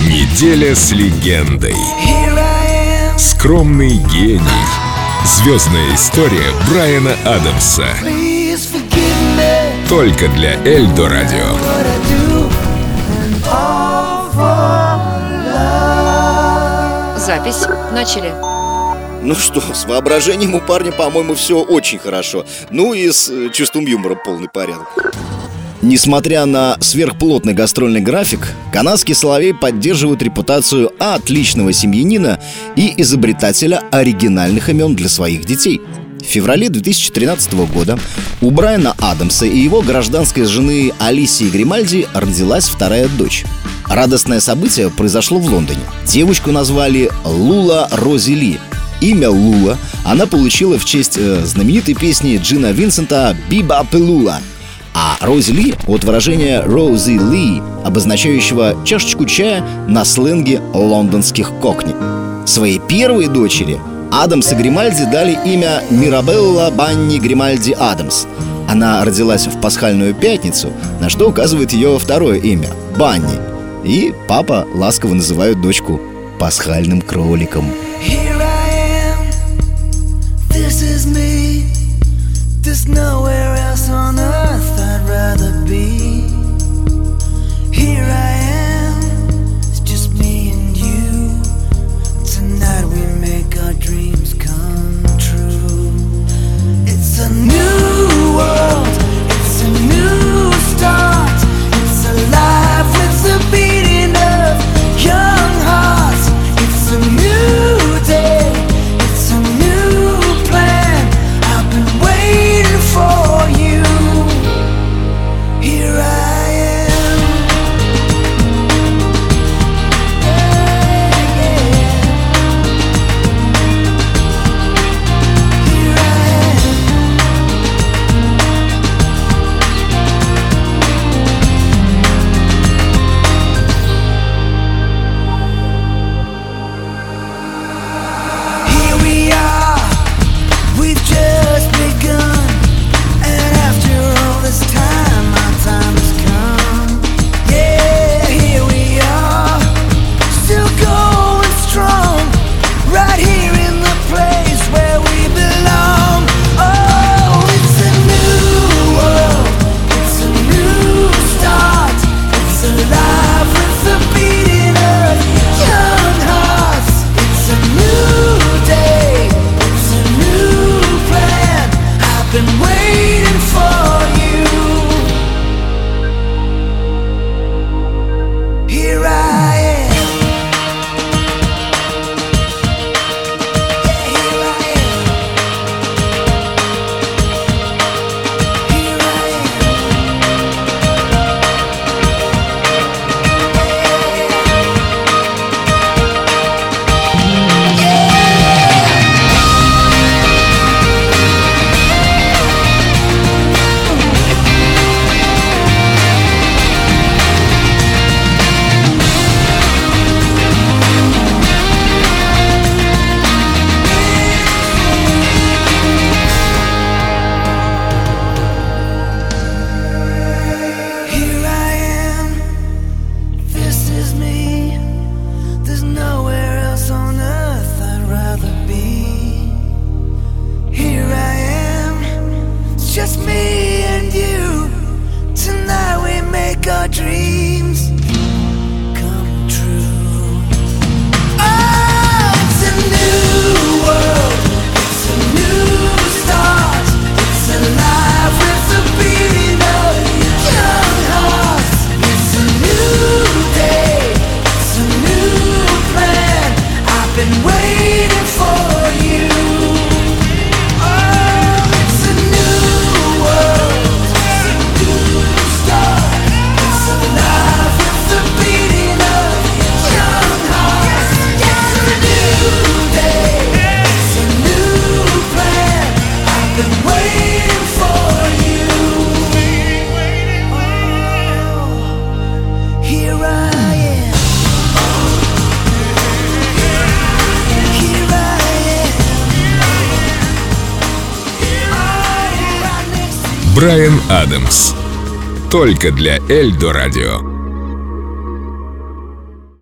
Неделя с легендой. Скромный гений. Звездная история Брайана Адамса. Только для Эльдо Радио. Запись. Начали. Ну что, с воображением у парня, по-моему, все очень хорошо. Ну и с э, чувством юмора полный порядок. Несмотря на сверхплотный гастрольный график, канадский Соловей поддерживает репутацию отличного семьянина и изобретателя оригинальных имен для своих детей. В феврале 2013 года у Брайана Адамса и его гражданской жены Алисии Гримальди родилась вторая дочь. Радостное событие произошло в Лондоне. Девочку назвали Лула Рози Ли. Имя Лула она получила в честь э, знаменитой песни Джина Винсента «Биба Пелула», а Рози Ли от выражения «Рози Ли», обозначающего чашечку чая на сленге лондонских кокни. Своей первой дочери Адамс и Гримальди дали имя Мирабелла Банни Гримальди Адамс. Она родилась в пасхальную пятницу, на что указывает ее второе имя – Банни. И папа ласково называет дочку пасхальным кроликом. Here I am, this is me. Брайан Адамс. Только для Эльдо Радио.